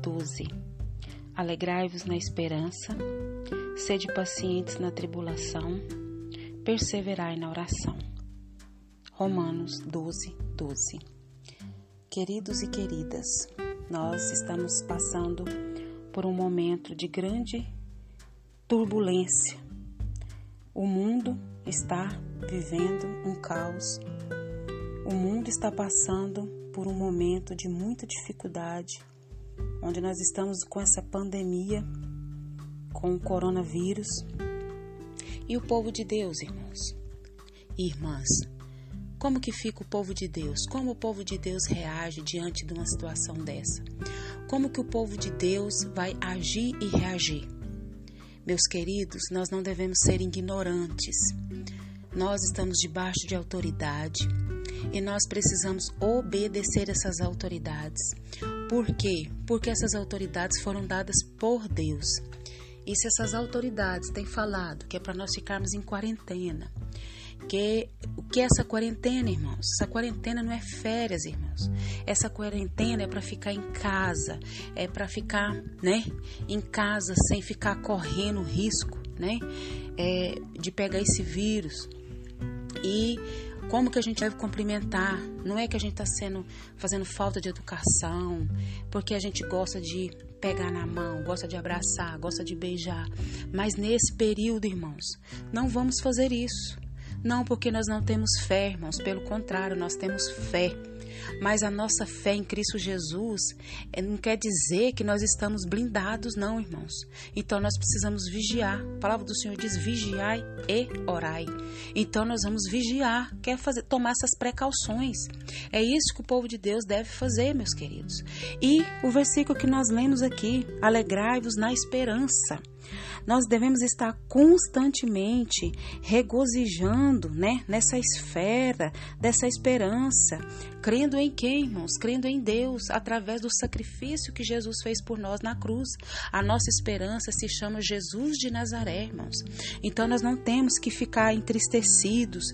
12. Alegrai-vos na esperança, sede pacientes na tribulação, perseverai na oração. Romanos 12, 12. Queridos e queridas, nós estamos passando por um momento de grande turbulência. O mundo está vivendo um caos. O mundo está passando por um momento de muita dificuldade, onde nós estamos com essa pandemia, com o coronavírus. E o povo de Deus, irmãos e irmãs, como que fica o povo de Deus? Como o povo de Deus reage diante de uma situação dessa? Como que o povo de Deus vai agir e reagir? Meus queridos, nós não devemos ser ignorantes. Nós estamos debaixo de autoridade e nós precisamos obedecer essas autoridades. Por quê? Porque essas autoridades foram dadas por Deus. E se essas autoridades têm falado que é para nós ficarmos em quarentena, que o que é essa quarentena, irmãos? Essa quarentena não é férias, irmãos. Essa quarentena é para ficar em casa, é para ficar, né, em casa sem ficar correndo risco, né, é, de pegar esse vírus. E como que a gente deve cumprimentar? Não é que a gente está sendo fazendo falta de educação, porque a gente gosta de pegar na mão, gosta de abraçar, gosta de beijar. Mas nesse período, irmãos, não vamos fazer isso. Não porque nós não temos fé, irmãos, pelo contrário, nós temos fé. Mas a nossa fé em Cristo Jesus eh, não quer dizer que nós estamos blindados, não, irmãos. Então nós precisamos vigiar. A palavra do Senhor diz: vigiai e orai. Então nós vamos vigiar, quer fazer, tomar essas precauções. É isso que o povo de Deus deve fazer, meus queridos. E o versículo que nós lemos aqui: alegrai-vos na esperança. Nós devemos estar constantemente regozijando, né, nessa esfera dessa esperança, crendo em quem, irmãos? Crendo em Deus, através do sacrifício que Jesus fez por nós na cruz. A nossa esperança se chama Jesus de Nazaré, irmãos. Então nós não temos que ficar entristecidos,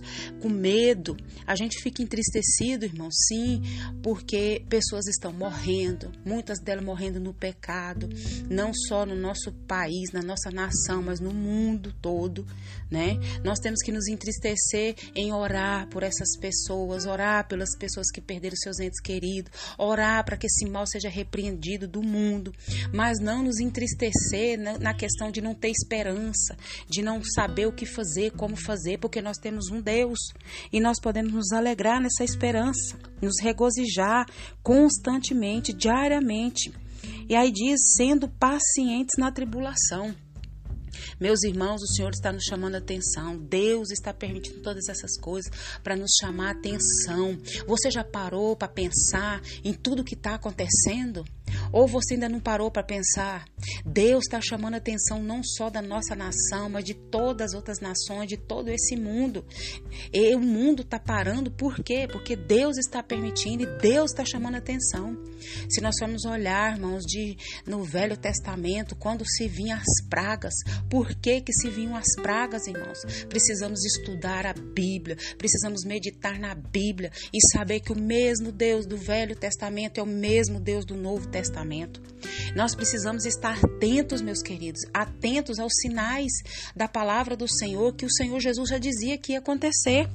com medo. A gente fica entristecido, irmãos, sim, porque pessoas estão morrendo, muitas delas morrendo no pecado, não só no nosso país, na nossa nação, mas no mundo todo, né? Nós temos que nos entristecer em orar por essas pessoas, orar pelas pessoas que perderam seus entes queridos, orar para que esse mal seja repreendido do mundo, mas não nos entristecer na, questão de não ter esperança, de não saber o que fazer, como fazer, porque nós temos um Deus e nós podemos nos alegrar nessa esperança, nos regozijar constantemente, diariamente. E aí diz, sendo pacientes na tribulação. Meus irmãos, o Senhor está nos chamando a atenção. Deus está permitindo todas essas coisas para nos chamar a atenção. Você já parou para pensar em tudo que está acontecendo? Ou você ainda não parou para pensar? Deus está chamando a atenção não só da nossa nação, mas de todas as outras nações, de todo esse mundo. E o mundo está parando por quê? Porque Deus está permitindo e Deus está chamando a atenção. Se nós formos olhar, irmãos, de, no Velho Testamento, quando se vinham as pragas, por que, que se vinham as pragas, irmãos? Precisamos estudar a Bíblia, precisamos meditar na Bíblia e saber que o mesmo Deus do Velho Testamento é o mesmo Deus do Novo Testamento. Testamento. Nós precisamos estar atentos, meus queridos, atentos aos sinais da palavra do Senhor que o Senhor Jesus já dizia que ia acontecer.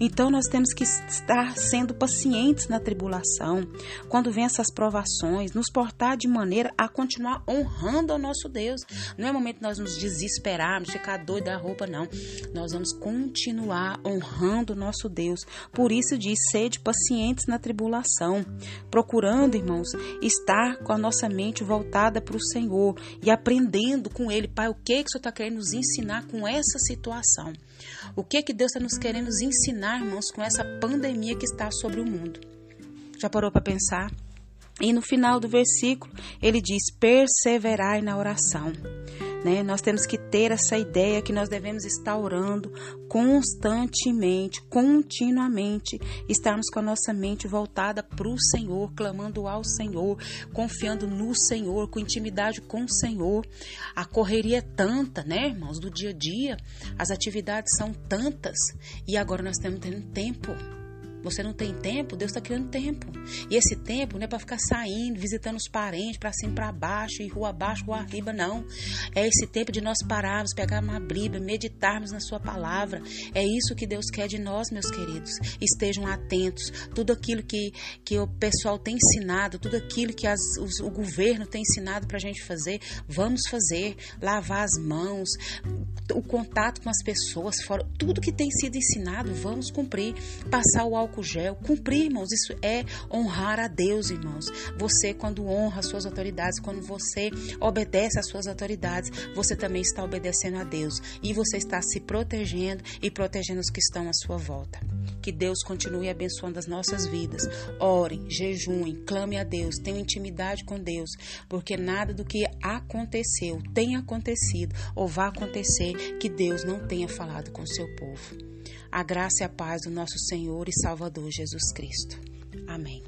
Então nós temos que estar sendo pacientes na tribulação, quando vem essas provações, nos portar de maneira a continuar honrando ao nosso Deus. Não é momento de nós nos desesperarmos, ficar doido da roupa, não. Nós vamos continuar honrando o nosso Deus. Por isso diz: sede pacientes na tribulação, procurando, irmãos, estar com a nossa mente voltada para o Senhor e aprendendo com Ele, Pai, o que, que o Senhor está querendo nos ensinar com essa situação. O que que Deus está nos querendo nos ensinar, irmãos, com essa pandemia que está sobre o mundo? Já parou para pensar? E no final do versículo, ele diz: perseverai na oração. Né? Nós temos que ter essa ideia que nós devemos estar orando constantemente, continuamente, estarmos com a nossa mente voltada para o Senhor, clamando ao Senhor, confiando no Senhor, com intimidade com o Senhor. A correria é tanta, né, irmãos, do dia a dia, as atividades são tantas e agora nós estamos tendo tempo Você não tem tempo? Deus está criando tempo. E esse tempo não é para ficar saindo, visitando os parentes, para cima para baixo, e rua abaixo, rua arriba, não. É esse tempo de nós pararmos, pegar uma Bíblia, meditarmos na Sua palavra. É isso que Deus quer de nós, meus queridos. Estejam atentos. Tudo aquilo que, que o pessoal tem ensinado, tudo aquilo que as, os, o governo tem ensinado para a gente fazer, vamos fazer. Lavar as mãos, o contato com as pessoas, fora, tudo que tem sido ensinado, vamos cumprir. Passar o álcool gel, cumprir, irmãos, isso é honrar a Deus, irmãos. Você, quando honra as suas autoridades, quando você obedece às suas autoridades, você também está obedecendo a Deus e você está se protegendo e protegendo os que estão à sua volta. Que Deus continue abençoando as nossas vidas. Orem, jejuem, clame a Deus, tenham intimidade com Deus, porque nada do que aconteceu, tem acontecido ou vai acontecer que Deus não tenha falado com o seu povo. A graça e a paz do nosso Senhor e Salvador Jesus Cristo. Amém.